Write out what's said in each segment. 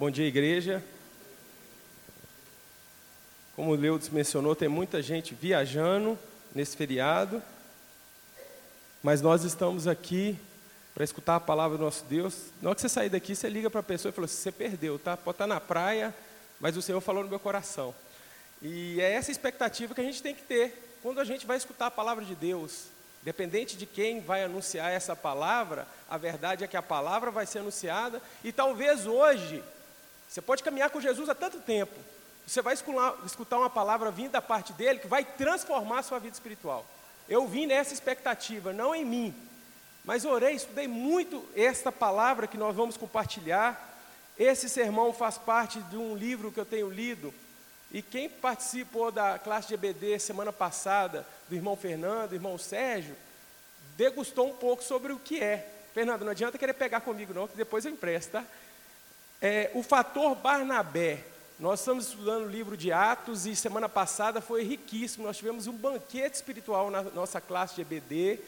Bom dia, igreja. Como o Leudes mencionou, tem muita gente viajando nesse feriado, mas nós estamos aqui para escutar a palavra do nosso Deus. Na hora que você sair daqui, você liga para a pessoa e fala assim, você perdeu, tá? Pode estar na praia, mas o Senhor falou no meu coração. E é essa expectativa que a gente tem que ter quando a gente vai escutar a palavra de Deus. Dependente de quem vai anunciar essa palavra, a verdade é que a palavra vai ser anunciada, e talvez hoje, você pode caminhar com Jesus há tanto tempo, você vai escutar uma palavra vinda da parte dele que vai transformar a sua vida espiritual. Eu vim nessa expectativa, não em mim, mas orei, estudei muito esta palavra que nós vamos compartilhar. Esse sermão faz parte de um livro que eu tenho lido, e quem participou da classe de EBD semana passada, do irmão Fernando, do irmão Sérgio, degustou um pouco sobre o que é. Fernando, não adianta querer pegar comigo não, que depois eu empresto, tá? É, o fator Barnabé. Nós estamos estudando o livro de Atos e semana passada foi riquíssimo. Nós tivemos um banquete espiritual na nossa classe de EBD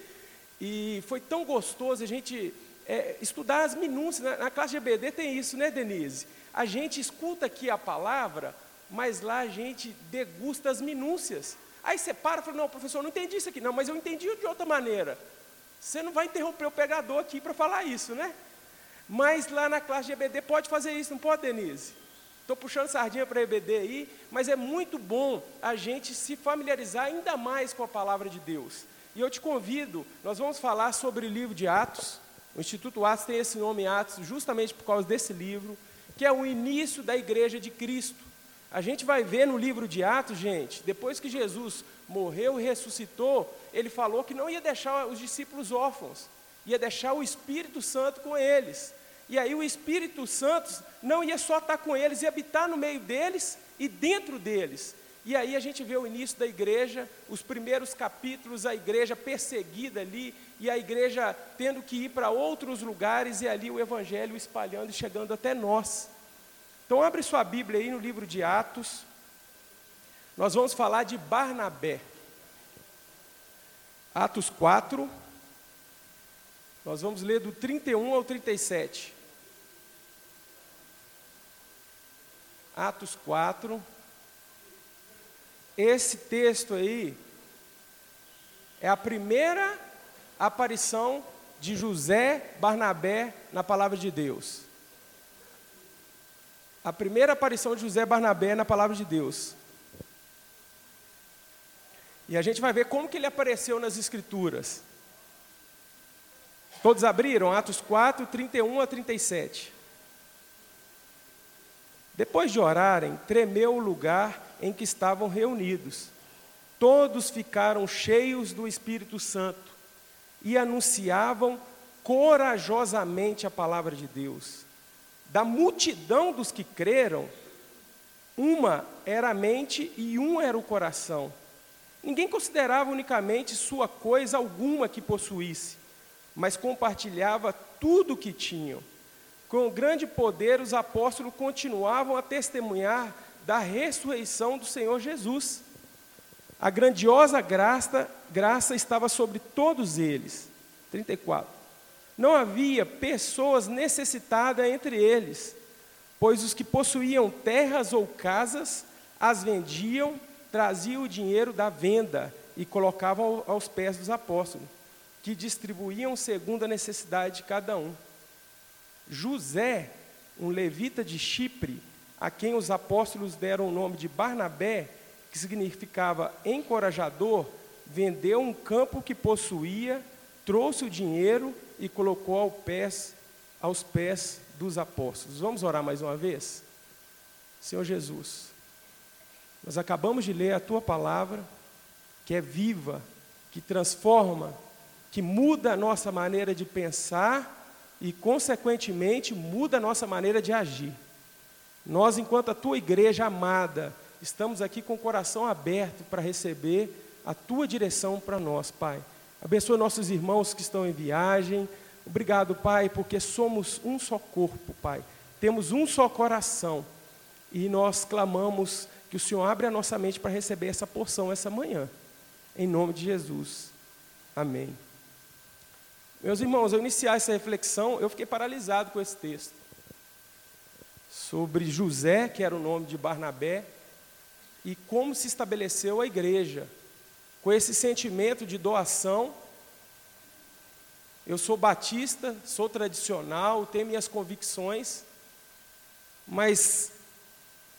e foi tão gostoso a gente é, estudar as minúcias. Na, na classe de EBD tem isso, né, Denise? A gente escuta aqui a palavra, mas lá a gente degusta as minúcias. Aí você para e fala, não, professor, não entendi isso aqui. Não, mas eu entendi de outra maneira. Você não vai interromper o pegador aqui para falar isso, né? Mas lá na classe de EBD pode fazer isso, não pode, Denise? Estou puxando sardinha para EBD aí, mas é muito bom a gente se familiarizar ainda mais com a palavra de Deus. E eu te convido, nós vamos falar sobre o livro de Atos. O Instituto Atos tem esse nome Atos justamente por causa desse livro, que é o início da igreja de Cristo. A gente vai ver no livro de Atos, gente, depois que Jesus morreu e ressuscitou, ele falou que não ia deixar os discípulos órfãos, ia deixar o Espírito Santo com eles. E aí o Espírito Santo não ia só estar com eles, ia habitar no meio deles e dentro deles. E aí a gente vê o início da igreja, os primeiros capítulos, a igreja perseguida ali, e a igreja tendo que ir para outros lugares, e ali o evangelho espalhando e chegando até nós. Então, abre sua Bíblia aí no livro de Atos. Nós vamos falar de Barnabé. Atos 4. Nós vamos ler do 31 ao 37. Atos 4. Esse texto aí é a primeira aparição de José Barnabé na palavra de Deus a primeira aparição de José Barnabé na palavra de Deus. E a gente vai ver como que ele apareceu nas escrituras. Todos abriram Atos 4, 31 a 37. Depois de orarem, tremeu o lugar em que estavam reunidos. Todos ficaram cheios do Espírito Santo e anunciavam corajosamente a palavra de Deus da multidão dos que creram, uma era a mente e um era o coração. Ninguém considerava unicamente sua coisa alguma que possuísse, mas compartilhava tudo o que tinham. Com grande poder, os apóstolos continuavam a testemunhar da ressurreição do Senhor Jesus. A grandiosa graça, graça estava sobre todos eles. 34. Não havia pessoas necessitadas entre eles, pois os que possuíam terras ou casas as vendiam, traziam o dinheiro da venda e colocavam aos pés dos apóstolos, que distribuíam segundo a necessidade de cada um. José, um levita de Chipre, a quem os apóstolos deram o nome de Barnabé, que significava encorajador, vendeu um campo que possuía, trouxe o dinheiro e colocou ao pés, aos pés dos apóstolos. Vamos orar mais uma vez? Senhor Jesus, nós acabamos de ler a tua palavra, que é viva, que transforma, que muda a nossa maneira de pensar e, consequentemente, muda a nossa maneira de agir. Nós, enquanto a tua igreja amada, estamos aqui com o coração aberto para receber a tua direção para nós, Pai. Abençoa nossos irmãos que estão em viagem. Obrigado, Pai, porque somos um só corpo, Pai. Temos um só coração. E nós clamamos que o Senhor abra a nossa mente para receber essa porção essa manhã. Em nome de Jesus. Amém. Meus irmãos, ao iniciar essa reflexão, eu fiquei paralisado com esse texto. sobre José, que era o nome de Barnabé, e como se estabeleceu a igreja, com esse sentimento de doação. Eu sou batista, sou tradicional, tenho minhas convicções, mas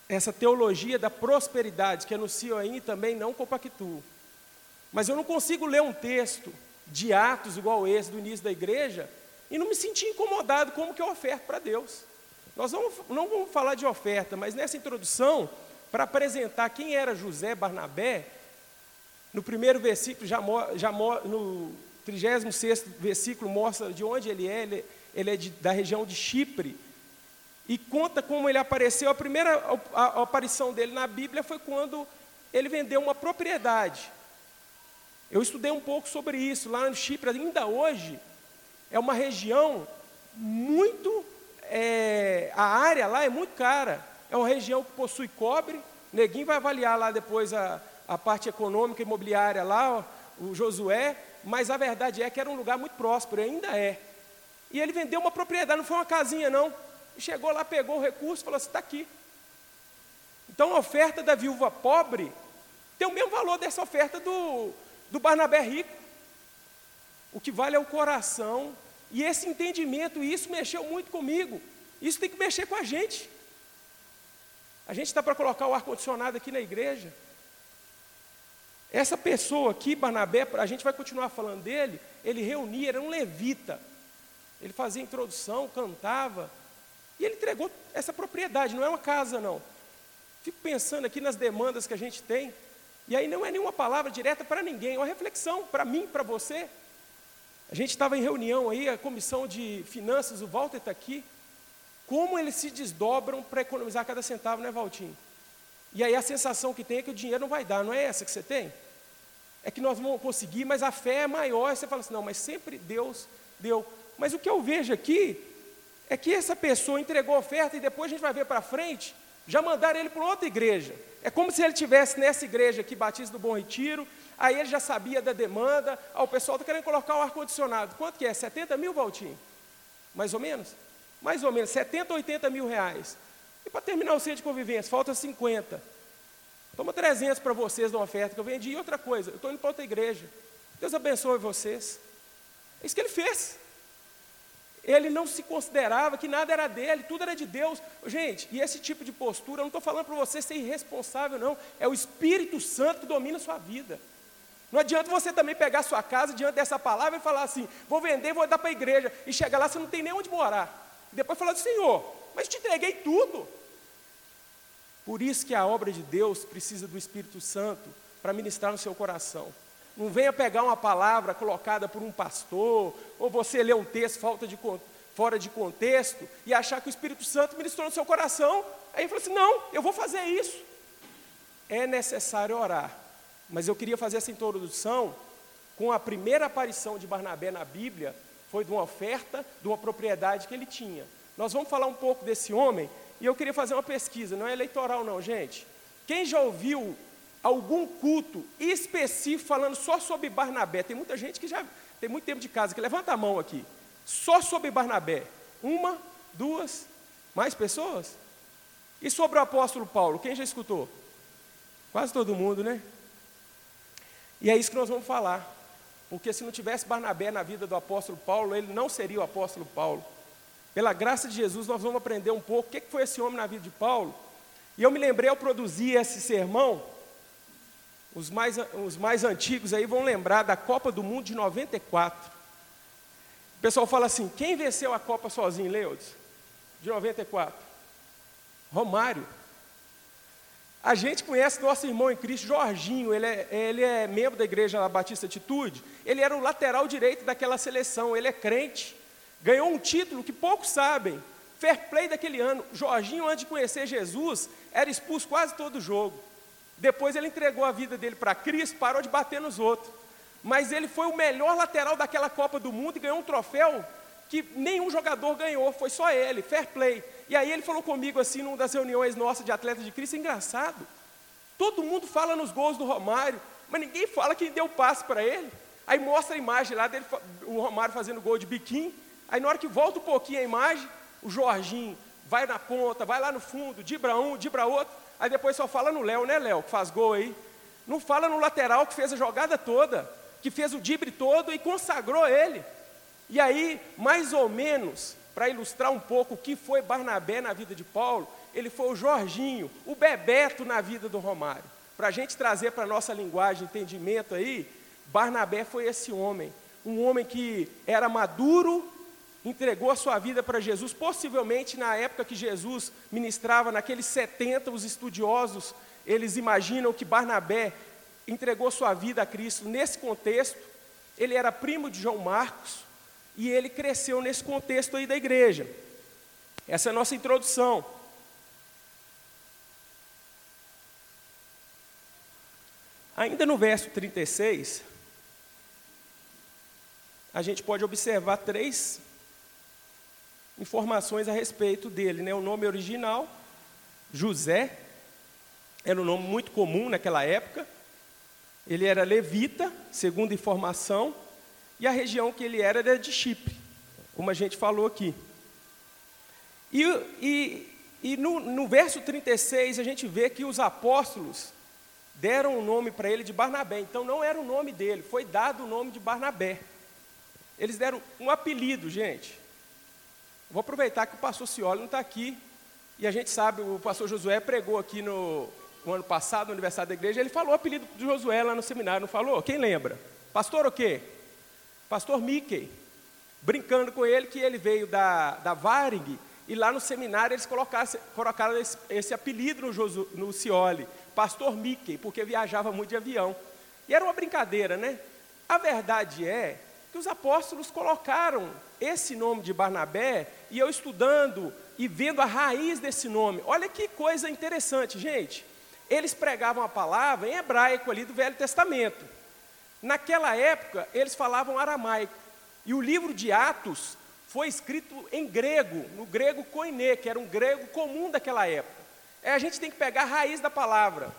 essa teologia da prosperidade que anuncio aí também não compactuo. Mas eu não consigo ler um texto de Atos igual esse do início da igreja e não me sentir incomodado como que eu oferto para Deus. Nós vamos, não vamos falar de oferta, mas nessa introdução, para apresentar quem era José Barnabé, no primeiro versículo, já, já no 36 versículo, mostra de onde ele é, ele, ele é de, da região de Chipre, e conta como ele apareceu. A primeira a, a aparição dele na Bíblia foi quando ele vendeu uma propriedade. Eu estudei um pouco sobre isso lá no Chipre, ainda hoje é uma região muito, é, a área lá é muito cara. É uma região que possui cobre. Neguinho vai avaliar lá depois a, a parte econômica imobiliária lá, o Josué. Mas a verdade é que era um lugar muito próspero, ainda é. E ele vendeu uma propriedade, não foi uma casinha não. Chegou lá, pegou o recurso e falou assim: está aqui. Então a oferta da viúva pobre tem o mesmo valor dessa oferta do, do Barnabé rico. O que vale é o coração. E esse entendimento, isso mexeu muito comigo. Isso tem que mexer com a gente. A gente está para colocar o ar-condicionado aqui na igreja. Essa pessoa aqui, Barnabé, a gente vai continuar falando dele, ele reunia, era um levita. Ele fazia introdução, cantava, e ele entregou essa propriedade, não é uma casa, não. Fico pensando aqui nas demandas que a gente tem, e aí não é nenhuma palavra direta para ninguém, é uma reflexão para mim, para você. A gente estava em reunião aí, a comissão de finanças, o Walter está aqui. Como eles se desdobram para economizar cada centavo, né, Valtinho? E aí a sensação que tem é que o dinheiro não vai dar, não é essa que você tem? É que nós vamos conseguir, mas a fé é maior. Você fala assim, não, mas sempre Deus deu. Mas o que eu vejo aqui é que essa pessoa entregou a oferta e depois a gente vai ver para frente, já mandaram ele para outra igreja. É como se ele tivesse nessa igreja aqui, Batista do Bom Retiro, aí ele já sabia da demanda, ah, o pessoal está querendo colocar o ar-condicionado. Quanto que é? 70 mil, Valtinho? Mais ou menos? Mais ou menos, 70 ou 80 mil reais. E para terminar o centro de convivência, falta 50. Toma 300 para vocês da oferta que eu vendi. E outra coisa, eu estou indo para outra igreja. Deus abençoe vocês. É isso que ele fez. Ele não se considerava que nada era dele, tudo era de Deus. Gente, e esse tipo de postura, eu não estou falando para você ser irresponsável, não. É o Espírito Santo que domina a sua vida. Não adianta você também pegar sua casa diante dessa palavra e falar assim: vou vender, vou dar para a igreja. E chegar lá, você não tem nem onde morar. E depois falar: Senhor, mas te entreguei tudo. Por isso que a obra de Deus precisa do Espírito Santo para ministrar no seu coração. Não venha pegar uma palavra colocada por um pastor, ou você ler um texto falta de, fora de contexto, e achar que o Espírito Santo ministrou no seu coração. Aí fala assim: não, eu vou fazer isso. É necessário orar. Mas eu queria fazer essa introdução com a primeira aparição de Barnabé na Bíblia, foi de uma oferta de uma propriedade que ele tinha. Nós vamos falar um pouco desse homem, e eu queria fazer uma pesquisa, não é eleitoral não, gente. Quem já ouviu algum culto específico falando só sobre Barnabé. Tem muita gente que já tem muito tempo de casa que levanta a mão aqui. Só sobre Barnabé. Uma, duas, mais pessoas? E sobre o apóstolo Paulo, quem já escutou? Quase todo mundo, né? E é isso que nós vamos falar. Porque se não tivesse Barnabé na vida do apóstolo Paulo, ele não seria o apóstolo Paulo. Pela graça de Jesus, nós vamos aprender um pouco o que foi esse homem na vida de Paulo. E eu me lembrei ao produzir esse sermão, os mais, os mais antigos aí vão lembrar da Copa do Mundo de 94. O pessoal fala assim: quem venceu a Copa sozinho, Leudes? De 94? Romário. A gente conhece nosso irmão em Cristo, Jorginho, ele é, ele é membro da igreja da Batista Atitude. Ele era o lateral direito daquela seleção, ele é crente. Ganhou um título que poucos sabem. Fair play daquele ano. Jorginho, antes de conhecer Jesus, era expulso quase todo jogo. Depois ele entregou a vida dele para Cristo, parou de bater nos outros. Mas ele foi o melhor lateral daquela Copa do Mundo e ganhou um troféu que nenhum jogador ganhou, foi só ele, fair play. E aí ele falou comigo assim, numa das reuniões nossas de atletas de Cristo, engraçado. Todo mundo fala nos gols do Romário, mas ninguém fala quem deu passe para ele. Aí mostra a imagem lá dele, o Romário fazendo gol de biquinho. Aí na hora que volta um pouquinho a imagem, o Jorginho vai na ponta, vai lá no fundo, dibra um, dibra outro, aí depois só fala no Léo, né, Léo, que faz gol aí. Não fala no lateral que fez a jogada toda, que fez o dibre todo e consagrou ele. E aí, mais ou menos, para ilustrar um pouco o que foi Barnabé na vida de Paulo, ele foi o Jorginho, o Bebeto na vida do Romário. Para a gente trazer para a nossa linguagem, entendimento aí, Barnabé foi esse homem. Um homem que era maduro, entregou a sua vida para Jesus, possivelmente na época que Jesus ministrava, naqueles 70, os estudiosos, eles imaginam que Barnabé entregou sua vida a Cristo nesse contexto. Ele era primo de João Marcos e ele cresceu nesse contexto aí da igreja. Essa é a nossa introdução. Ainda no verso 36, a gente pode observar três informações a respeito dele. Né? O nome original, José, era um nome muito comum naquela época. Ele era levita, segundo informação, e a região que ele era era de Chipre, como a gente falou aqui. E, e, e no, no verso 36 a gente vê que os apóstolos deram o um nome para ele de Barnabé. Então não era o nome dele, foi dado o nome de Barnabé. Eles deram um apelido, gente. Vou aproveitar que o pastor Cioli não está aqui. E a gente sabe, o pastor Josué pregou aqui no, no ano passado, no aniversário da igreja, ele falou o apelido de Josué lá no seminário, não falou? Quem lembra? Pastor o quê? Pastor Mickey. Brincando com ele que ele veio da, da Varig e lá no seminário eles colocaram, esse, esse apelido no, Josu, no Cioli, Pastor Mickey, porque viajava muito de avião. E era uma brincadeira, né? A verdade é que os apóstolos colocaram esse nome de Barnabé, e eu estudando e vendo a raiz desse nome, olha que coisa interessante, gente. Eles pregavam a palavra em hebraico ali do Velho Testamento. Naquela época, eles falavam aramaico. E o livro de Atos foi escrito em grego, no grego koiné, que era um grego comum daquela época. É, a gente tem que pegar a raiz da palavra.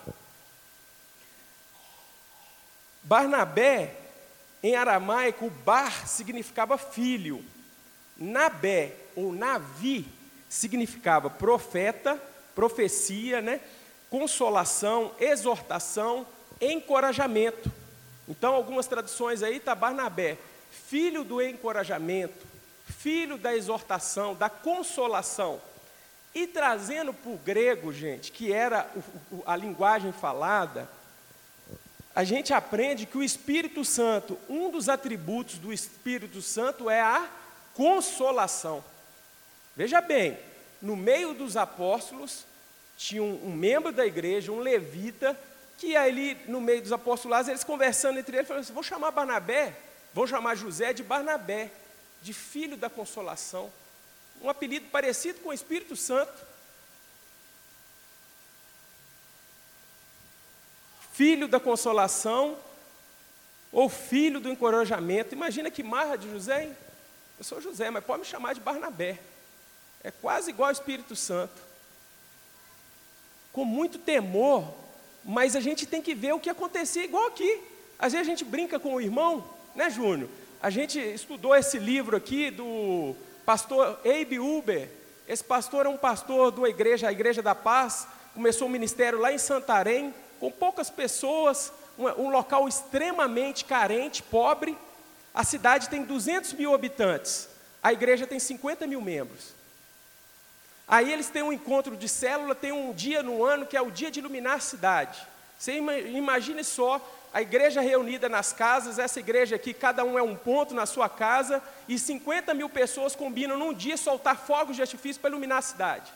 Barnabé, em aramaico, bar significava filho. Nabé, ou Navi, significava profeta, profecia, né? consolação, exortação, encorajamento. Então, algumas traduções aí está Barnabé, filho do encorajamento, filho da exortação, da consolação. E trazendo para o grego, gente, que era a linguagem falada, a gente aprende que o Espírito Santo, um dos atributos do Espírito Santo é a consolação. Veja bem, no meio dos apóstolos, tinha um, um, membro da igreja, um levita, que ali no meio dos apostolados, eles conversando entre eles, falaram assim: vou chamar Barnabé, vou chamar José de Barnabé, de filho da consolação. Um apelido parecido com o Espírito Santo. Filho da consolação, ou filho do encorajamento. Imagina que marra de José, hein? Eu sou José, mas pode me chamar de Barnabé. É quase igual ao Espírito Santo com muito temor, mas a gente tem que ver o que acontecia igual aqui. Às vezes a gente brinca com o irmão, né, Júnior? A gente estudou esse livro aqui do pastor Abe Uber. Esse pastor é um pastor da igreja, a Igreja da Paz. Começou o ministério lá em Santarém, com poucas pessoas, um, um local extremamente carente, pobre. A cidade tem 200 mil habitantes, a igreja tem 50 mil membros. Aí eles têm um encontro de célula, tem um dia no ano que é o dia de iluminar a cidade. Você imagine só a igreja reunida nas casas, essa igreja aqui, cada um é um ponto na sua casa, e 50 mil pessoas combinam num dia soltar fogos de artifício para iluminar a cidade.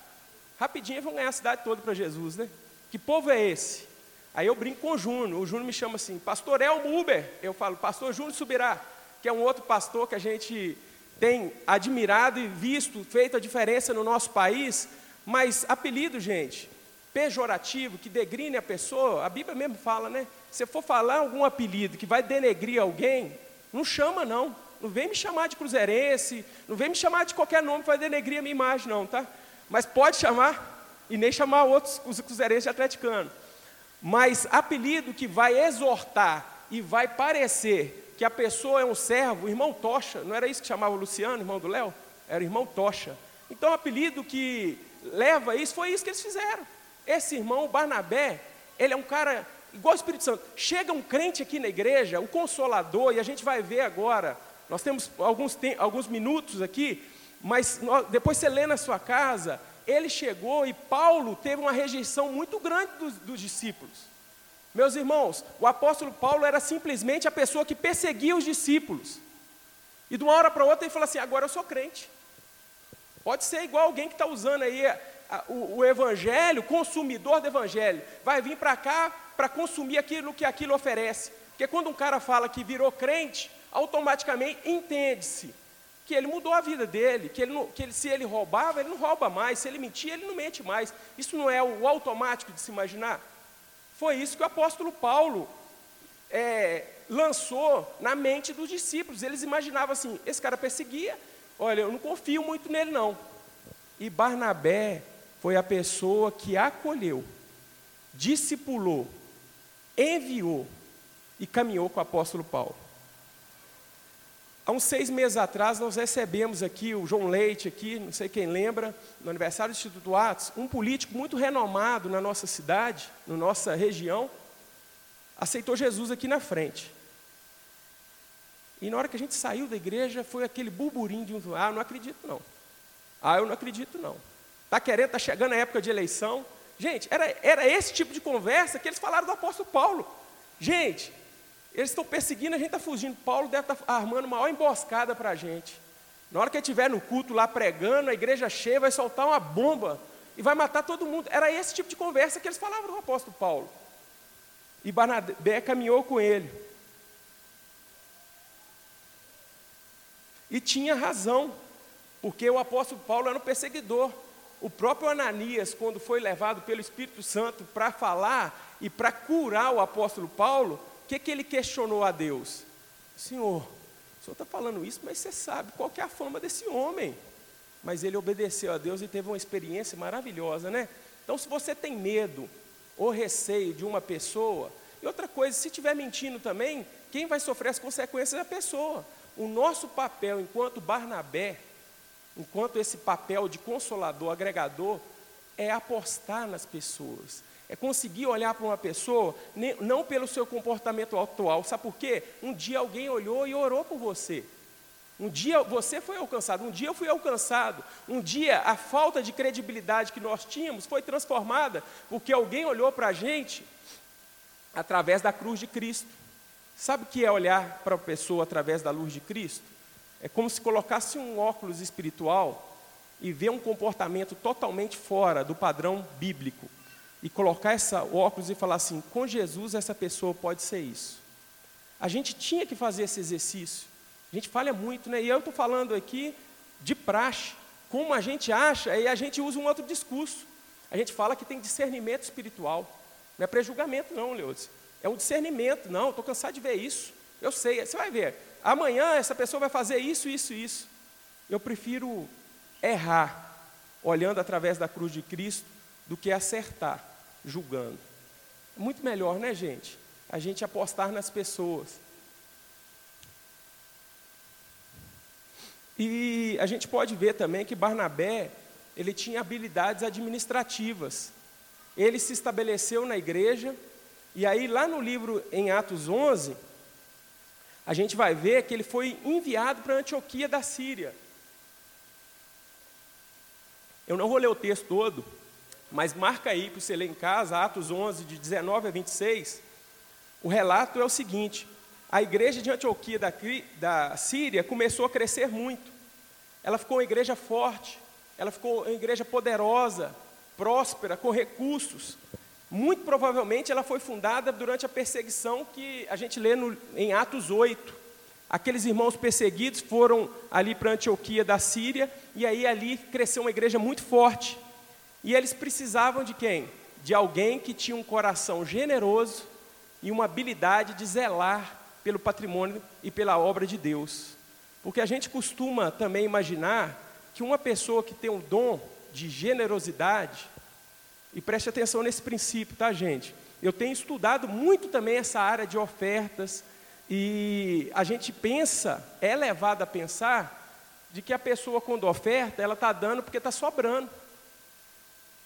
Rapidinho vão ganhar a cidade toda para Jesus, né? Que povo é esse? Aí eu brinco com o Júnior, o Júnior me chama assim, Pastor Elmo Uber. Eu falo, Pastor Júnior Subirá, que é um outro pastor que a gente tem admirado e visto, feito a diferença no nosso país, mas apelido, gente, pejorativo, que degrine a pessoa, a Bíblia mesmo fala, né? Se for falar algum apelido que vai denegrir alguém, não chama não. Não vem me chamar de cruzeirense, não vem me chamar de qualquer nome que vai denegrir a minha imagem, não, tá? Mas pode chamar, e nem chamar outros cruzeirenses de atleticano. Mas apelido que vai exortar e vai parecer que a pessoa é um servo, o irmão Tocha, não era isso que chamava o Luciano, irmão do Léo? Era o irmão Tocha. Então o apelido que leva isso foi isso que eles fizeram. Esse irmão, o Barnabé, ele é um cara igual o Espírito Santo. Chega um crente aqui na igreja, um consolador, e a gente vai ver agora. Nós temos alguns, alguns minutos aqui, mas depois você lê na sua casa, ele chegou e Paulo teve uma rejeição muito grande dos, dos discípulos. Meus irmãos, o apóstolo Paulo era simplesmente a pessoa que perseguia os discípulos. E de uma hora para outra ele falou assim: agora eu sou crente. Pode ser igual alguém que está usando aí a, a, o, o, evangelho, consumidor do evangelho, vai vir para cá para consumir aquilo que aquilo oferece. Porque quando um cara fala que virou crente, automaticamente entende-se que ele mudou a vida dele, que, ele, não, que ele, se ele roubava, ele não rouba mais, se ele mentia, ele não mente mais. Isso não é o automático de se imaginar? Foi isso que o apóstolo Paulo é, lançou na mente dos discípulos. Eles imaginavam assim: esse cara perseguia, olha, eu não confio muito nele não. E Barnabé foi a pessoa que acolheu, discipulou, enviou e caminhou com o apóstolo Paulo. Há uns seis meses atrás, nós recebemos aqui o João Leite, aqui, não sei quem lembra, no aniversário do Instituto Atos, um político muito renomado na nossa cidade, na nossa região, aceitou Jesus aqui na frente. E na hora que a gente saiu da igreja, foi aquele burburinho de um, ah, eu não acredito não. Ah, eu não acredito não. Está querendo, está chegando a época de eleição. Gente, era, era esse tipo de conversa que eles falaram do apóstolo Paulo. Gente, eles estão perseguindo, a gente está fugindo. Paulo deve estar tá armando uma maior emboscada para a gente. Na hora que ele estiver no culto lá pregando, a igreja cheia vai soltar uma bomba e vai matar todo mundo. Era esse tipo de conversa que eles falavam do apóstolo Paulo. E Barnabé caminhou com ele. E tinha razão, porque o apóstolo Paulo era um perseguidor. O próprio Ananias, quando foi levado pelo Espírito Santo para falar e para curar o apóstolo Paulo, que, que ele questionou a Deus? Senhor, o senhor está falando isso, mas você sabe qual que é a fama desse homem. Mas ele obedeceu a Deus e teve uma experiência maravilhosa, né? Então, se você tem medo ou receio de uma pessoa, e outra coisa, se estiver mentindo também, quem vai sofrer as consequências é a pessoa. O nosso papel enquanto Barnabé, enquanto esse papel de consolador, agregador, é apostar nas pessoas, é conseguir olhar para uma pessoa, não pelo seu comportamento atual. Sabe por quê? Um dia alguém olhou e orou por você. Um dia você foi alcançado, um dia eu fui alcançado. Um dia a falta de credibilidade que nós tínhamos foi transformada porque alguém olhou para a gente através da cruz de Cristo. Sabe o que é olhar para a pessoa através da luz de Cristo? É como se colocasse um óculos espiritual e ver um comportamento totalmente fora do padrão bíblico e colocar essa óculos e falar assim: com Jesus essa pessoa pode ser isso. A gente tinha que fazer esse exercício. A gente falha muito, né? E eu estou falando aqui de praxe. Como a gente acha, e a gente usa um outro discurso. A gente fala que tem discernimento espiritual. Não é pré-julgamento, não, Leodes. É um discernimento. Não, estou cansado de ver isso. Eu sei, você vai ver. Amanhã essa pessoa vai fazer isso, isso, isso. Eu prefiro errar, olhando através da cruz de Cristo, do que acertar julgando. Muito melhor, né, gente? A gente apostar nas pessoas. E a gente pode ver também que Barnabé, ele tinha habilidades administrativas. Ele se estabeleceu na igreja, e aí lá no livro em Atos 11, a gente vai ver que ele foi enviado para Antioquia da Síria. Eu não vou ler o texto todo, mas marca aí para você ler em casa, Atos 11, de 19 a 26. O relato é o seguinte: a igreja de Antioquia da, da Síria começou a crescer muito. Ela ficou uma igreja forte, ela ficou uma igreja poderosa, próspera, com recursos. Muito provavelmente ela foi fundada durante a perseguição que a gente lê no, em Atos 8. Aqueles irmãos perseguidos foram ali para Antioquia da Síria, e aí ali cresceu uma igreja muito forte. E eles precisavam de quem? De alguém que tinha um coração generoso e uma habilidade de zelar pelo patrimônio e pela obra de Deus. Porque a gente costuma também imaginar que uma pessoa que tem um dom de generosidade, e preste atenção nesse princípio, tá, gente? Eu tenho estudado muito também essa área de ofertas, e a gente pensa, é levado a pensar, de que a pessoa, quando oferta, ela está dando porque está sobrando.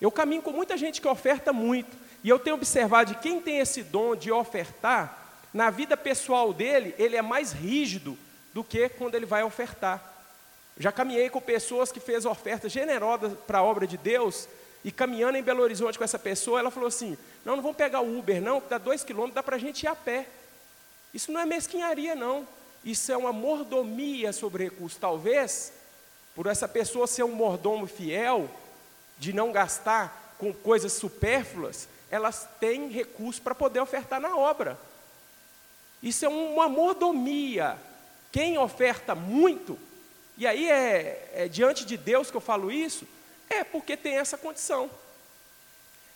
Eu caminho com muita gente que oferta muito, e eu tenho observado de quem tem esse dom de ofertar, na vida pessoal dele, ele é mais rígido do que quando ele vai ofertar. Já caminhei com pessoas que fez ofertas generosas para a obra de Deus, e caminhando em Belo Horizonte com essa pessoa, ela falou assim: Não, não vamos pegar o Uber, não, dá dois quilômetros, dá para a gente ir a pé. Isso não é mesquinharia, não. Isso é uma mordomia sobre recursos. Talvez, por essa pessoa ser um mordomo fiel, de não gastar com coisas supérfluas, elas têm recursos para poder ofertar na obra. Isso é uma mordomia. Quem oferta muito, e aí é, é diante de Deus que eu falo isso, é porque tem essa condição.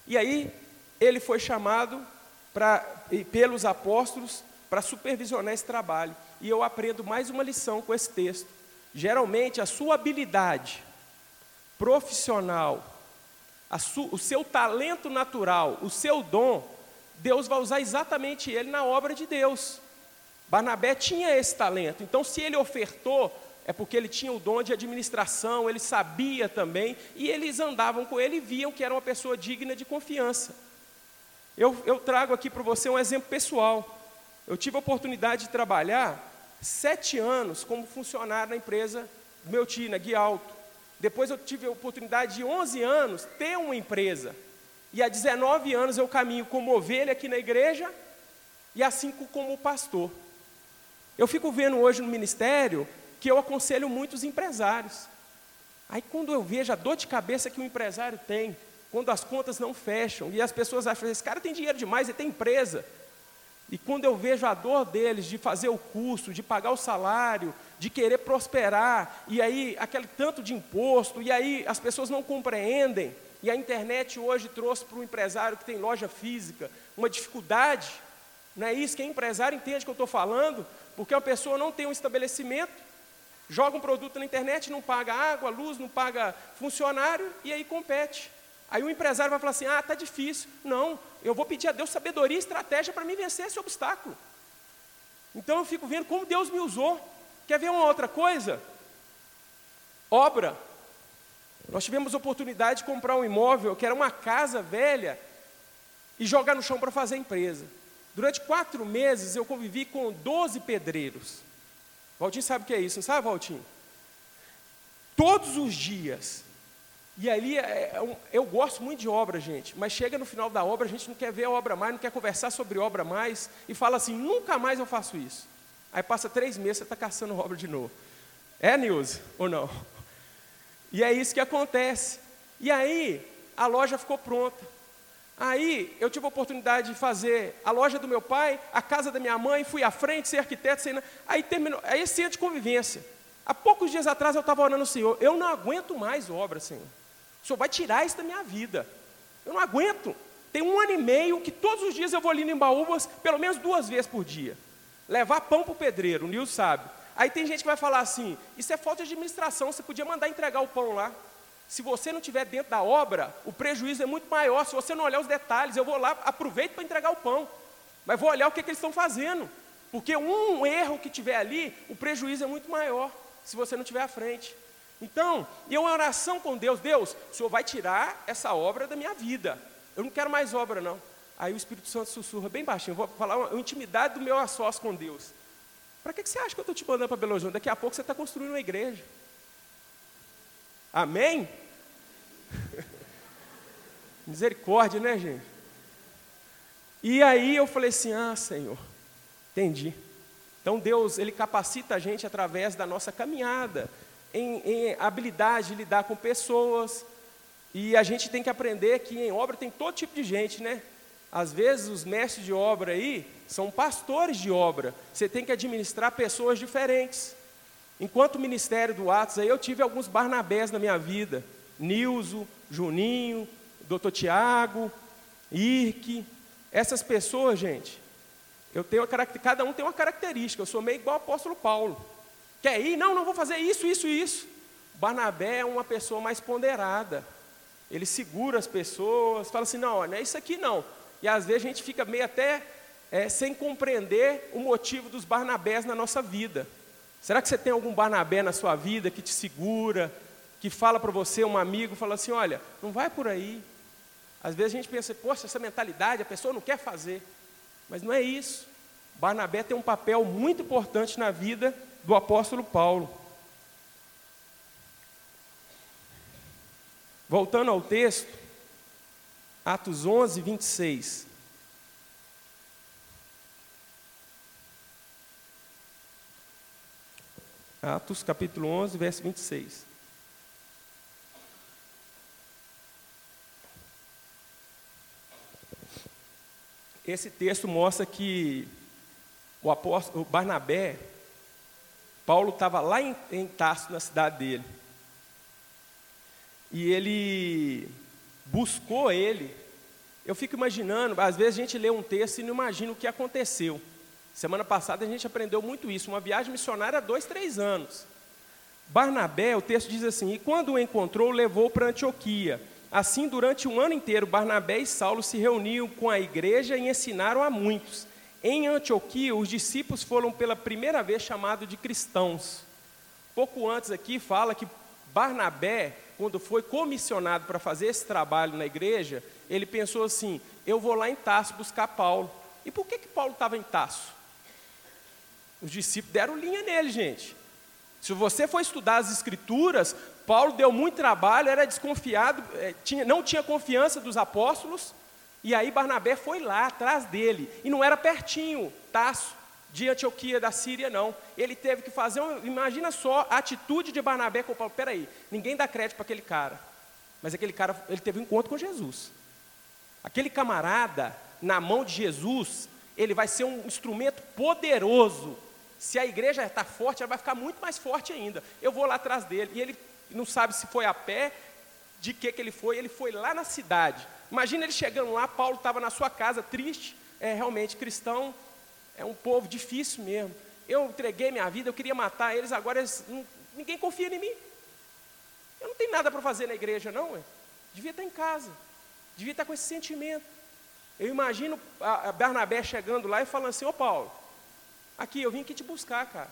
E aí ele foi chamado pra, pelos apóstolos para supervisionar esse trabalho. E eu aprendo mais uma lição com esse texto. Geralmente, a sua habilidade profissional, o seu talento natural, o seu dom, Deus vai usar exatamente ele na obra de Deus. Barnabé tinha esse talento, então se ele ofertou, é porque ele tinha o dom de administração, ele sabia também, e eles andavam com ele e viam que era uma pessoa digna de confiança. Eu, eu trago aqui para você um exemplo pessoal. Eu tive a oportunidade de trabalhar sete anos como funcionário na empresa do meu tio, na Guia Alto. Depois eu tive a oportunidade de 11 anos ter uma empresa. E há 19 anos eu caminho como ovelha aqui na igreja e cinco como pastor. Eu fico vendo hoje no ministério que eu aconselho muitos empresários. Aí quando eu vejo a dor de cabeça que o empresário tem, quando as contas não fecham, e as pessoas acham, esse cara tem dinheiro demais, ele tem empresa. E quando eu vejo a dor deles de fazer o curso, de pagar o salário, de querer prosperar, e aí aquele tanto de imposto, e aí as pessoas não compreendem, e a internet hoje trouxe para o empresário que tem loja física uma dificuldade, não é isso? Quem é empresário entende o que eu estou falando, porque a pessoa não tem um estabelecimento, joga um produto na internet, não paga água, luz, não paga funcionário, e aí compete. Aí o empresário vai falar assim: ah, está difícil. Não, eu vou pedir a Deus sabedoria e estratégia para me vencer esse obstáculo. Então eu fico vendo como Deus me usou. Quer ver uma outra coisa? Obra. Nós tivemos oportunidade de comprar um imóvel que era uma casa velha e jogar no chão para fazer empresa. Durante quatro meses eu convivi com 12 pedreiros. Valtinho sabe o que é isso, não sabe, Valtinho? Todos os dias e ali, é, é eu gosto muito de obra, gente, mas chega no final da obra, a gente não quer ver a obra mais, não quer conversar sobre obra mais, e fala assim: nunca mais eu faço isso. Aí passa três meses, você está caçando obra de novo. É, Nilson, ou não? E é isso que acontece. E aí, a loja ficou pronta. Aí, eu tive a oportunidade de fazer a loja do meu pai, a casa da minha mãe, fui à frente, ser arquiteto, ser... aí terminou, aí esse ano de convivência. Há poucos dias atrás eu estava orando ao Senhor, eu não aguento mais obra, Senhor. O Senhor vai tirar isso da minha vida. Eu não aguento. Tem um ano e meio que todos os dias eu vou ali em Baúbas, pelo menos duas vezes por dia. Levar pão para o pedreiro, o Nilson sabe. Aí tem gente que vai falar assim: isso é falta de administração, você podia mandar entregar o pão lá. Se você não estiver dentro da obra, o prejuízo é muito maior. Se você não olhar os detalhes, eu vou lá, aproveito para entregar o pão. Mas vou olhar o que, que eles estão fazendo. Porque um erro que tiver ali, o prejuízo é muito maior, se você não estiver à frente. Então, e uma oração com Deus, Deus, o Senhor vai tirar essa obra da minha vida. Eu não quero mais obra, não. Aí o Espírito Santo sussurra bem baixinho, vou falar uma, intimidade do meu sós com Deus. Para que, que você acha que eu estou te mandando para Belo Horizonte? Daqui a pouco você está construindo uma igreja. Amém? Misericórdia, né, gente? E aí eu falei assim: ah, Senhor, entendi. Então Deus, Ele capacita a gente através da nossa caminhada em, em habilidade de lidar com pessoas. E a gente tem que aprender que em obra tem todo tipo de gente, né? Às vezes os mestres de obra aí são pastores de obra. Você tem que administrar pessoas diferentes. Enquanto ministério do Atos aí, eu tive alguns Barnabés na minha vida. Nilzo, Juninho, Doutor Tiago, Irque. Essas pessoas, gente, eu tenho cada um tem uma característica. Eu sou meio igual o apóstolo Paulo. Quer ir? Não, não vou fazer isso, isso isso. Barnabé é uma pessoa mais ponderada. Ele segura as pessoas, fala assim, não, não é isso aqui não. E às vezes a gente fica meio até é, sem compreender o motivo dos Barnabés na nossa vida. Será que você tem algum Barnabé na sua vida que te segura, que fala para você, um amigo, fala assim: olha, não vai por aí. Às vezes a gente pensa, poxa, essa mentalidade, a pessoa não quer fazer. Mas não é isso. Barnabé tem um papel muito importante na vida do apóstolo Paulo. Voltando ao texto, Atos 11, 26. Atos capítulo 11, verso 26. Esse texto mostra que o apóstolo Barnabé, Paulo estava lá em, em Tarso, na cidade dele. E ele buscou ele. Eu fico imaginando, às vezes a gente lê um texto e não imagina o que aconteceu. Semana passada a gente aprendeu muito isso. Uma viagem missionária há dois, três anos. Barnabé, o texto diz assim: E quando o encontrou, levou para Antioquia. Assim, durante um ano inteiro, Barnabé e Saulo se reuniam com a igreja e ensinaram a muitos. Em Antioquia, os discípulos foram pela primeira vez chamados de cristãos. Pouco antes aqui fala que Barnabé, quando foi comissionado para fazer esse trabalho na igreja, ele pensou assim: eu vou lá em Tarso buscar Paulo. E por que, que Paulo estava em Tarso? Os discípulos deram linha nele, gente. Se você for estudar as escrituras, Paulo deu muito trabalho, era desconfiado, é, tinha, não tinha confiança dos apóstolos, e aí Barnabé foi lá atrás dele, e não era pertinho, Taço, de Antioquia da Síria, não. Ele teve que fazer, um, imagina só a atitude de Barnabé com Paulo. Peraí, ninguém dá crédito para aquele cara, mas aquele cara, ele teve um encontro com Jesus. Aquele camarada, na mão de Jesus, ele vai ser um instrumento poderoso. Se a igreja está forte, ela vai ficar muito mais forte ainda. Eu vou lá atrás dele, e ele não sabe se foi a pé, de que, que ele foi, ele foi lá na cidade. Imagina ele chegando lá, Paulo estava na sua casa, triste, é realmente cristão, é um povo difícil mesmo. Eu entreguei minha vida, eu queria matar eles, agora eles, ninguém confia em mim. Eu não tenho nada para fazer na igreja, não. Ué. Devia estar em casa, devia estar com esse sentimento. Eu imagino a Bernabé chegando lá e falando assim: Ô Paulo, aqui eu vim aqui te buscar, cara.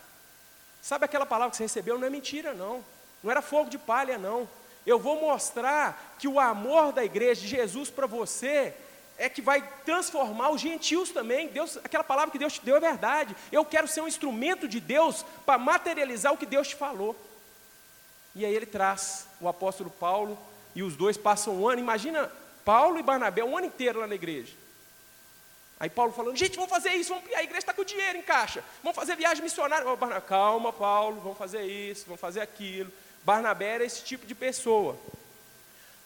Sabe aquela palavra que você recebeu? Não é mentira, não. Não era fogo de palha, não. Eu vou mostrar que o amor da igreja de Jesus para você é que vai transformar os gentios também. Deus, aquela palavra que Deus te deu é verdade. Eu quero ser um instrumento de Deus para materializar o que Deus te falou. E aí ele traz o apóstolo Paulo e os dois passam um ano. Imagina Paulo e Barnabé um ano inteiro lá na igreja. Aí Paulo falando, gente, vamos fazer isso, vamos, a igreja está com dinheiro em caixa, vamos fazer viagem missionária. Calma, Paulo, vamos fazer isso, vamos fazer aquilo. Barnabé era esse tipo de pessoa.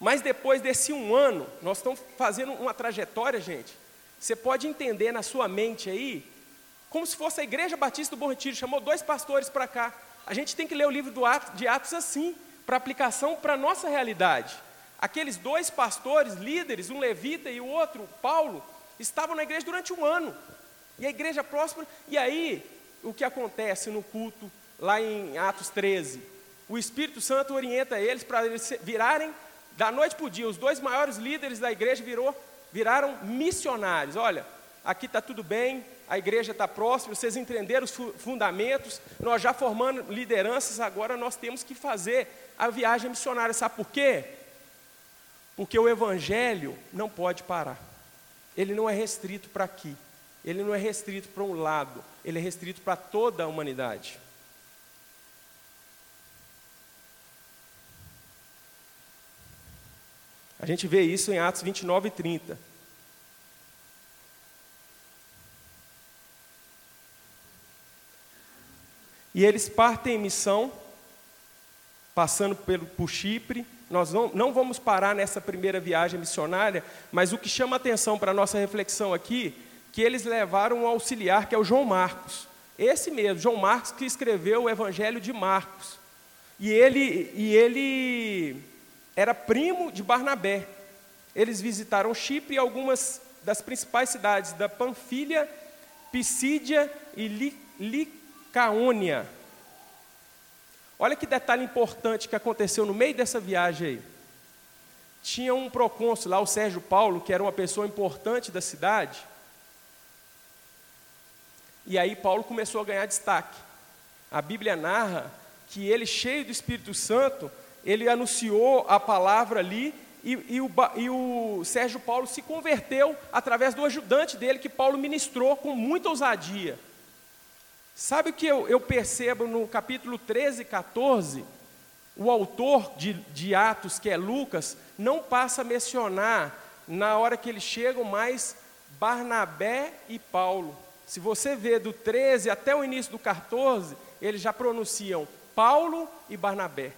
Mas depois desse um ano, nós estamos fazendo uma trajetória, gente. Você pode entender na sua mente aí, como se fosse a Igreja Batista do Bom Retiro, chamou dois pastores para cá. A gente tem que ler o livro de Atos assim, para aplicação para a nossa realidade. Aqueles dois pastores, líderes, um levita e o outro, Paulo, estavam na igreja durante um ano. E a igreja próxima. E aí, o que acontece no culto, lá em Atos 13? o Espírito Santo orienta eles para eles virarem, da noite para o dia, os dois maiores líderes da igreja virou, viraram missionários. Olha, aqui está tudo bem, a igreja está próxima, vocês entenderam os fundamentos, nós já formando lideranças, agora nós temos que fazer a viagem missionária. Sabe por quê? Porque o evangelho não pode parar. Ele não é restrito para aqui. Ele não é restrito para um lado, ele é restrito para toda a humanidade. A gente vê isso em Atos 29 e 30. E eles partem em missão, passando pelo, por Chipre. Nós não, não vamos parar nessa primeira viagem missionária, mas o que chama atenção para a nossa reflexão aqui, que eles levaram um auxiliar, que é o João Marcos. Esse mesmo, João Marcos, que escreveu o Evangelho de Marcos. E ele, e ele era primo de Barnabé. Eles visitaram Chipre e algumas das principais cidades da Panfilha, Pisídia e Licaônia. Olha que detalhe importante que aconteceu no meio dessa viagem aí. Tinha um procônsul lá, o Sérgio Paulo, que era uma pessoa importante da cidade. E aí Paulo começou a ganhar destaque. A Bíblia narra que ele, cheio do Espírito Santo, ele anunciou a palavra ali e, e, o, e, o, Sérgio Paulo se converteu através do ajudante dele, que Paulo ministrou com muita ousadia. Sabe o que eu, eu percebo no capítulo 13 e 14? O autor de, de Atos, que é Lucas, não passa a mencionar, na hora que eles chegam, mais Barnabé e Paulo. Se você vê do 13 até o início do 14, eles já pronunciam Paulo e Barnabé.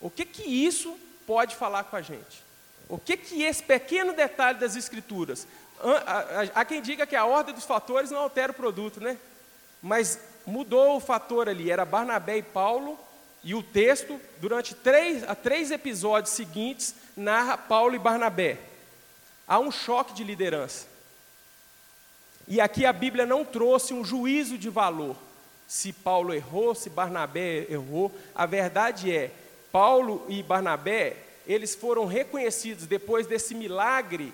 O que que isso pode falar com a gente? O que que esse pequeno detalhe das escrituras? Há quem diga que a ordem dos fatores não altera o produto, né? Mas mudou o fator ali, era Barnabé e Paulo, e o texto, durante três, a três episódios seguintes, narra Paulo e Barnabé. Há um choque de liderança. E aqui a Bíblia não trouxe um juízo de valor. Se Paulo errou, se Barnabé errou. A verdade é, Paulo e Barnabé, eles foram reconhecidos depois desse milagre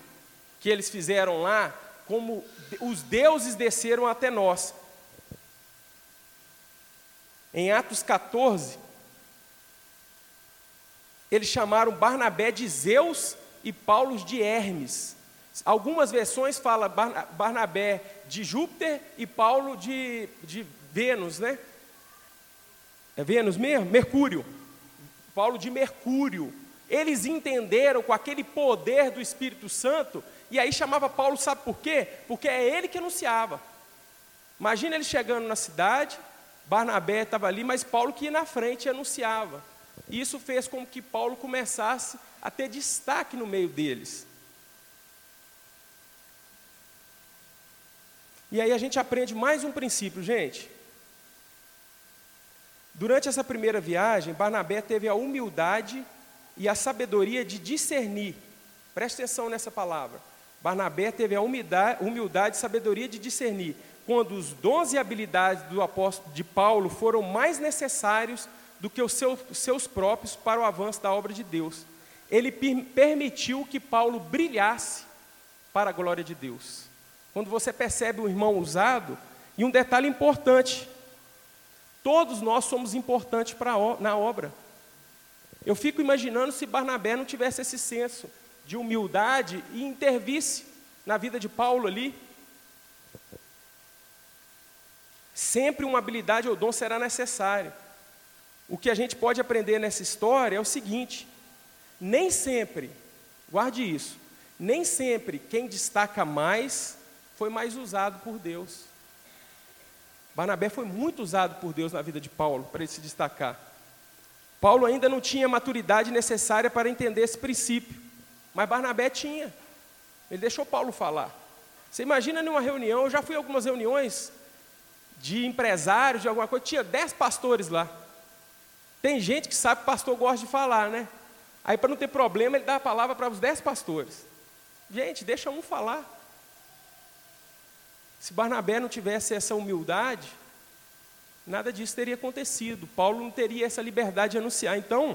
que eles fizeram lá, como os deuses desceram até nós. Em Atos 14, eles chamaram Barnabé de Zeus e Paulo de Hermes. Algumas versões falam Barnabé de Júpiter e Paulo de, de Vênus, né? É Vênus mesmo? Mercúrio. Paulo de Mercúrio. Eles entenderam com aquele poder do Espírito Santo, e aí chamava Paulo, sabe por quê? Porque é ele que anunciava. Imagina ele chegando na cidade, Barnabé estava ali, mas Paulo que ia na frente e anunciava. Isso fez com que Paulo começasse a ter destaque no meio deles. E aí a gente aprende mais um princípio, gente. Durante essa primeira viagem, Barnabé teve a humildade e a sabedoria de discernir. Preste atenção nessa palavra. Barnabé teve a humildade, e sabedoria de discernir quando os dons e habilidades do apóstolo de Paulo foram mais necessários do que os seus, próprios para o avanço da obra de Deus. Ele permitiu que Paulo brilhasse para a glória de Deus. Quando você percebe o irmão usado, e um detalhe importante, todos nós somos importantes para na obra. Eu fico imaginando se Barnabé não tivesse esse senso de humildade e intervisse na vida de Paulo ali, Sempre uma habilidade ou dom será necessário. O que a gente pode aprender nessa história é o seguinte: nem sempre, guarde isso, nem sempre quem destaca mais foi mais usado por Deus. Barnabé foi muito usado por Deus na vida de Paulo para ele se destacar. Paulo ainda não tinha a maturidade necessária para entender esse princípio, mas Barnabé tinha. Ele deixou Paulo falar. Você imagina numa reunião, eu já fui a algumas reuniões de empresários, de alguma coisa, tinha dez pastores lá. Tem gente que sabe que pastor gosta de falar, né? Aí, para não ter problema, ele dá a palavra para os dez pastores. Gente, deixa um falar. Se Barnabé não tivesse essa humildade, nada disso teria acontecido. Paulo não teria essa liberdade de anunciar. Então,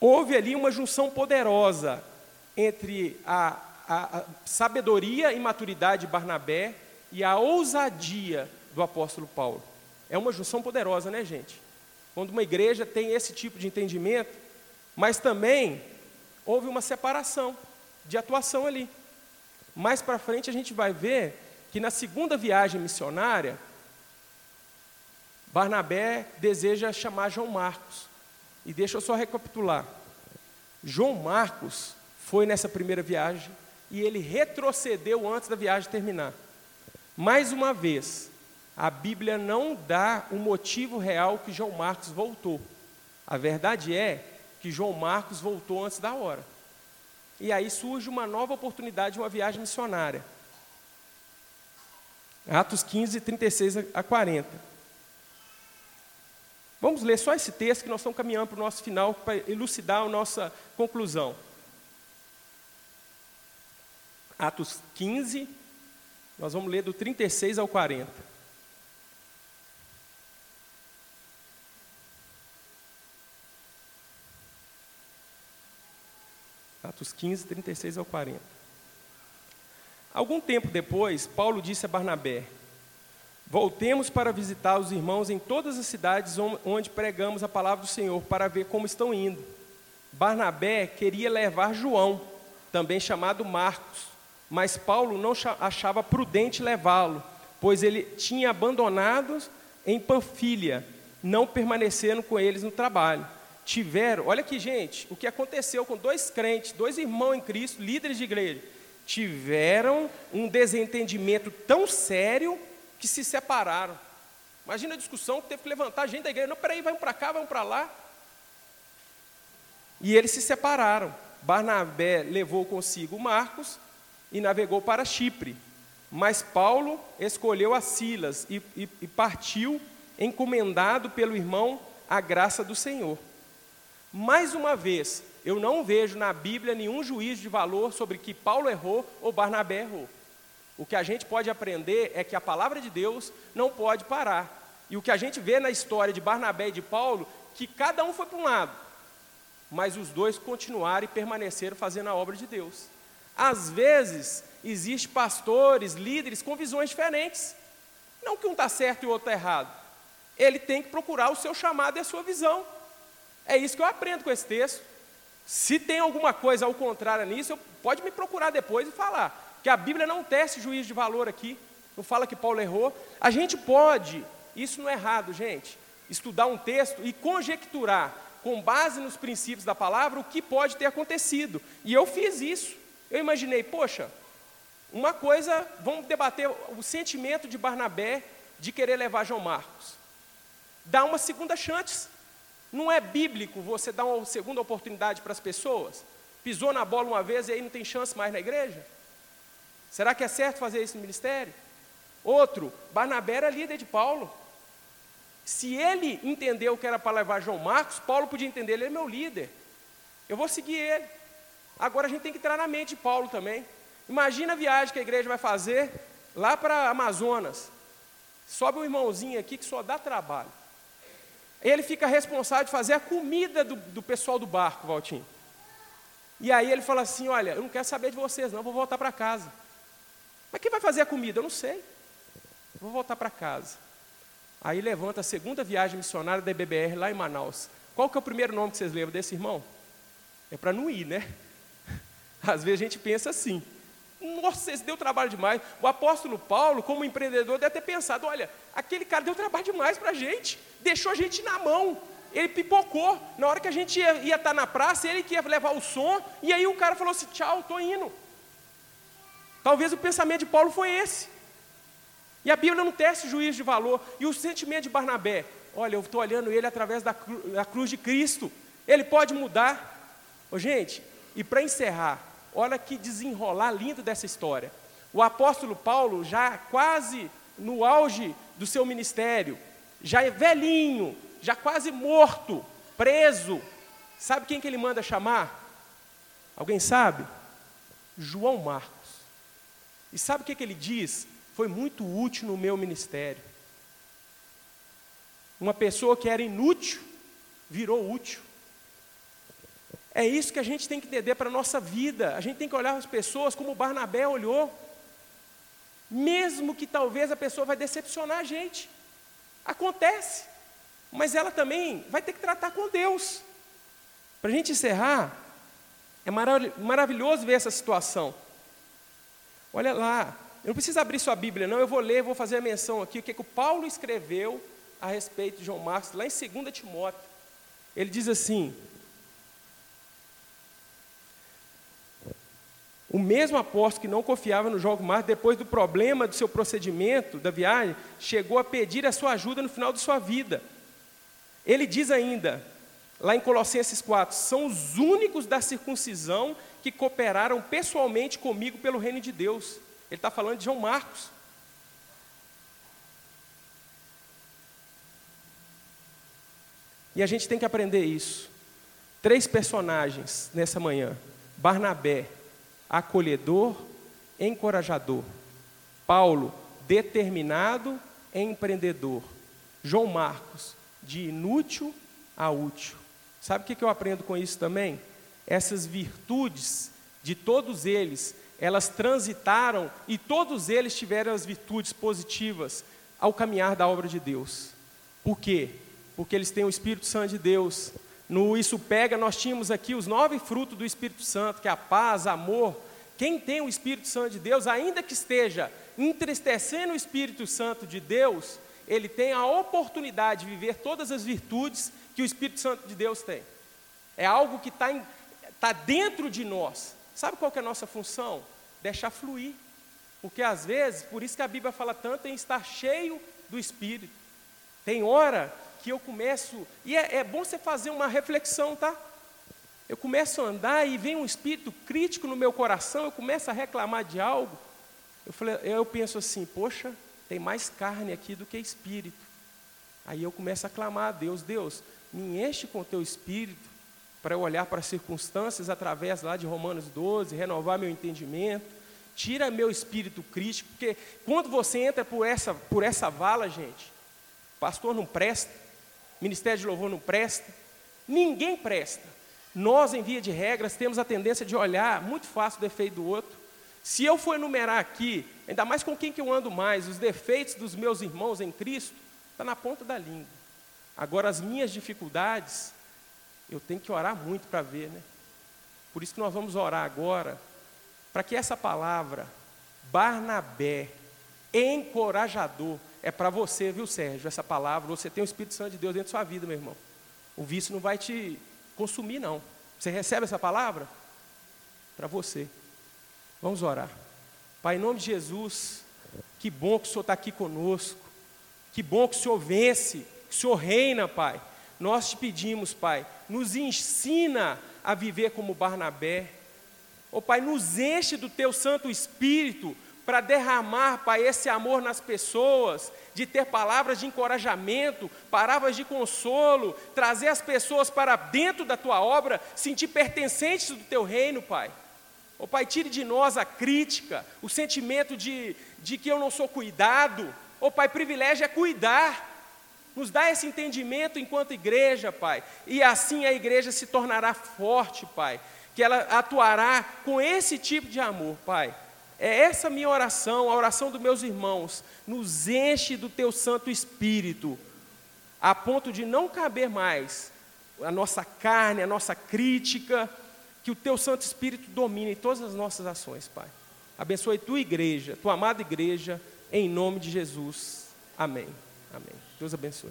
houve ali uma junção poderosa entre a, a, a sabedoria e maturidade de Barnabé e a ousadia do apóstolo Paulo. É uma junção poderosa, né, gente? Quando uma igreja tem esse tipo de entendimento, mas também houve uma separação de atuação ali. Mais para frente a gente vai ver que na segunda viagem missionária, Barnabé deseja chamar João Marcos. E deixa eu só recapitular. João Marcos foi nessa primeira viagem e ele retrocedeu antes da viagem terminar. Mais uma vez, a Bíblia não dá o um motivo real que João Marcos voltou. A verdade é que João Marcos voltou antes da hora. E aí surge uma nova oportunidade de uma viagem missionária. Atos 15, 36 a 40. Vamos ler só esse texto que nós estamos caminhando para o nosso final, para elucidar a nossa conclusão. Atos 15, nós vamos ler do 36 ao 40. Atos 15, 36 ao 40. Algum tempo depois, Paulo disse a Barnabé: Voltemos para visitar os irmãos em todas as cidades onde pregamos a palavra do Senhor, para ver como estão indo. Barnabé queria levar João, também chamado Marcos, mas Paulo não achava prudente levá-lo, pois ele tinha abandonado em Panfilha, não permanecendo com eles no trabalho. Tiveram, olha aqui, gente, o que aconteceu com dois crentes, dois irmãos em Cristo, líderes de igreja, tiveram um desentendimento tão sério que se separaram. Imagina a discussão que teve que levantar a gente da igreja. Não, peraí, vamos para cá, vamos para lá. E eles se separaram. Barnabé levou consigo Marcos e navegou para Chipre. Mas Paulo escolheu a Silas e, e, e partiu, encomendado pelo irmão a graça do Senhor. Mais uma vez, eu não vejo na Bíblia nenhum juízo de valor sobre que Paulo errou ou Barnabé errou. O que a gente pode aprender é que a palavra de Deus não pode parar. E o que a gente vê na história de Barnabé e de Paulo, que cada um foi para um lado, mas os dois continuaram e permaneceram fazendo a obra de Deus. Às vezes, existem pastores, líderes com visões diferentes. Não que um está certo e o outro está errado. Ele tem que procurar o seu chamado e a sua visão. É isso que eu aprendo com esse texto. Se tem alguma coisa ao contrário nisso, pode me procurar depois e falar que a Bíblia não tece juízo de valor aqui, não fala que Paulo errou. A gente pode, isso não é errado, gente, estudar um texto e conjecturar, com base nos princípios da palavra, o que pode ter acontecido. E eu fiz isso. Eu imaginei, poxa, uma coisa, vamos debater o sentimento de Barnabé de querer levar João Marcos. Dá uma segunda chance. Não é bíblico você dar uma segunda oportunidade para as pessoas? Pisou na bola uma vez e aí não tem chance mais na igreja? Será que é certo fazer isso no ministério? Outro, Barnabé era líder de Paulo. Se ele entendeu que era para levar João Marcos, Paulo podia entender, ele é meu líder. Eu vou seguir ele. Agora a gente tem que entrar na mente de Paulo também. Imagina a viagem que a igreja vai fazer lá para Amazonas. Sobe um irmãozinho aqui que só dá trabalho. Ele fica responsável de fazer a comida do, do pessoal do barco, Valtinho. E aí ele fala assim: Olha, eu não quero saber de vocês, não, vou voltar para casa. Mas quem vai fazer a comida? Eu não sei. Vou voltar para casa. Aí levanta a segunda viagem missionária da IBBR lá em Manaus. Qual que é o primeiro nome que vocês lembram desse irmão? É para não ir, né? Às vezes a gente pensa assim. Nossa, esse deu trabalho demais. O apóstolo Paulo, como empreendedor, deve ter pensado: olha, aquele cara deu trabalho demais para a gente, deixou a gente na mão. Ele pipocou. Na hora que a gente ia, estar tá na praça, ele que ia levar o som, e aí o cara falou assim: tchau, estou indo. Talvez o pensamento de Paulo foi esse. E a Bíblia não teste juízo de valor. E o sentimento de Barnabé, olha, eu estou olhando ele através da, cru, da cruz de Cristo. Ele pode mudar. Ô, gente, e para encerrar, olha que desenrolar lindo dessa história. O apóstolo Paulo, já quase no auge do seu ministério, já é velhinho, já quase morto, preso. Sabe quem que ele manda chamar? Alguém sabe? João Marcos. E sabe o que, que ele diz? Foi muito útil no meu ministério. Uma pessoa que era inútil virou útil. É isso que a gente tem que entender para a nossa vida. A gente tem que olhar as pessoas como Barnabé olhou. Mesmo que talvez a pessoa vai decepcionar a gente. Acontece. Mas ela também vai ter que tratar com Deus. Para a gente encerrar, é maravilhoso ver essa situação. Olha lá, eu não preciso abrir sua Bíblia, não, eu vou ler, vou fazer a menção aqui, o que, é que o Paulo escreveu a respeito de João Marcos, lá em 2 Timóteo. Ele diz assim: O mesmo apóstolo que não confiava no João Marcos, depois do problema do seu procedimento, da viagem, chegou a pedir a sua ajuda no final de sua vida. Ele diz ainda, lá em Colossenses 4, são os únicos da circuncisão que cooperaram pessoalmente comigo pelo reino de Deus. Ele está falando de João Marcos. E a gente tem que aprender isso. Três personagens nessa manhã: Barnabé, acolhedor, encorajador. Paulo, determinado, empreendedor. João Marcos, de inútil a útil. Sabe o que eu aprendo com isso também? essas virtudes de todos eles, elas transitaram e todos eles tiveram as virtudes positivas, ao caminhar da obra de Deus. Por quê? Porque eles têm o Espírito Santo de Deus. No Isso Pega, nós tínhamos aqui os nove frutos do Espírito Santo, que é a paz, amor. Quem tem o Espírito Santo de Deus, ainda que esteja entristecendo o Espírito Santo de Deus, ele tem a oportunidade de viver todas as virtudes que o Espírito Santo de Deus tem. É algo que está tá dentro de nós. Sabe qual é a nossa função? Deixar fluir. Porque às vezes, por isso que a Bíblia fala tanto em estar cheio do Espírito. Tem hora que eu começo, e é, é bom você fazer uma reflexão, tá? Eu começo a andar e vem um espírito crítico no meu coração, eu começo a reclamar de algo. Eu, falei, eu penso assim, poxa, tem mais carne aqui do que espírito. Aí eu começo a clamar a Deus, Deus, me enche com teu espírito para eu olhar para as circunstâncias através lá de Romanos 12, renovar meu entendimento, tira meu espírito crítico, porque quando você entra por essa, por essa vala, gente, pastor não presta, ministério de louvor não presta, ninguém presta. Nós, em via de regras, temos a tendência de olhar muito fácil o defeito do outro. Se eu for enumerar aqui, ainda mais com quem que eu ando mais, os defeitos dos meus irmãos em Cristo, está na ponta da língua. Agora, as minhas dificuldades, eu tenho que orar muito para ver, né? Por isso que nós vamos orar agora, para que essa palavra, Barnabé, encorajador, é para você, viu, Sérgio? Essa palavra, você tem o Espírito Santo de Deus dentro da sua vida, meu irmão. O vício não vai te consumir, não. Você recebe essa palavra? Para você. Vamos orar. Pai, em nome de Jesus, que bom que o Senhor está aqui conosco. Que bom que o Senhor vence, que o Senhor reina, Pai. Nós te pedimos, Pai, nos ensina a viver como Barnabé. Ô oh, Pai, nos enche do Teu Santo Espírito para derramar, Pai, esse amor nas pessoas, de ter palavras de encorajamento, palavras de consolo, trazer as pessoas para dentro da tua obra, sentir pertencentes do teu reino, Pai. Ô oh, Pai, tire de nós a crítica, o sentimento de, de que eu não sou cuidado. Ô oh, Pai, privilégio é cuidar. Nos dá esse entendimento enquanto igreja, Pai. E assim a igreja se tornará forte, Pai. Que ela atuará com esse tipo de amor, Pai. É essa minha oração, a oração dos meus irmãos. Nos enche do teu Santo Espírito, a ponto de não caber mais a nossa carne, a nossa crítica, que o teu Santo Espírito domine todas as nossas ações, Pai. Abençoe tua igreja, tua amada igreja, em nome de Jesus. Amém. Amém. Deus abençoe.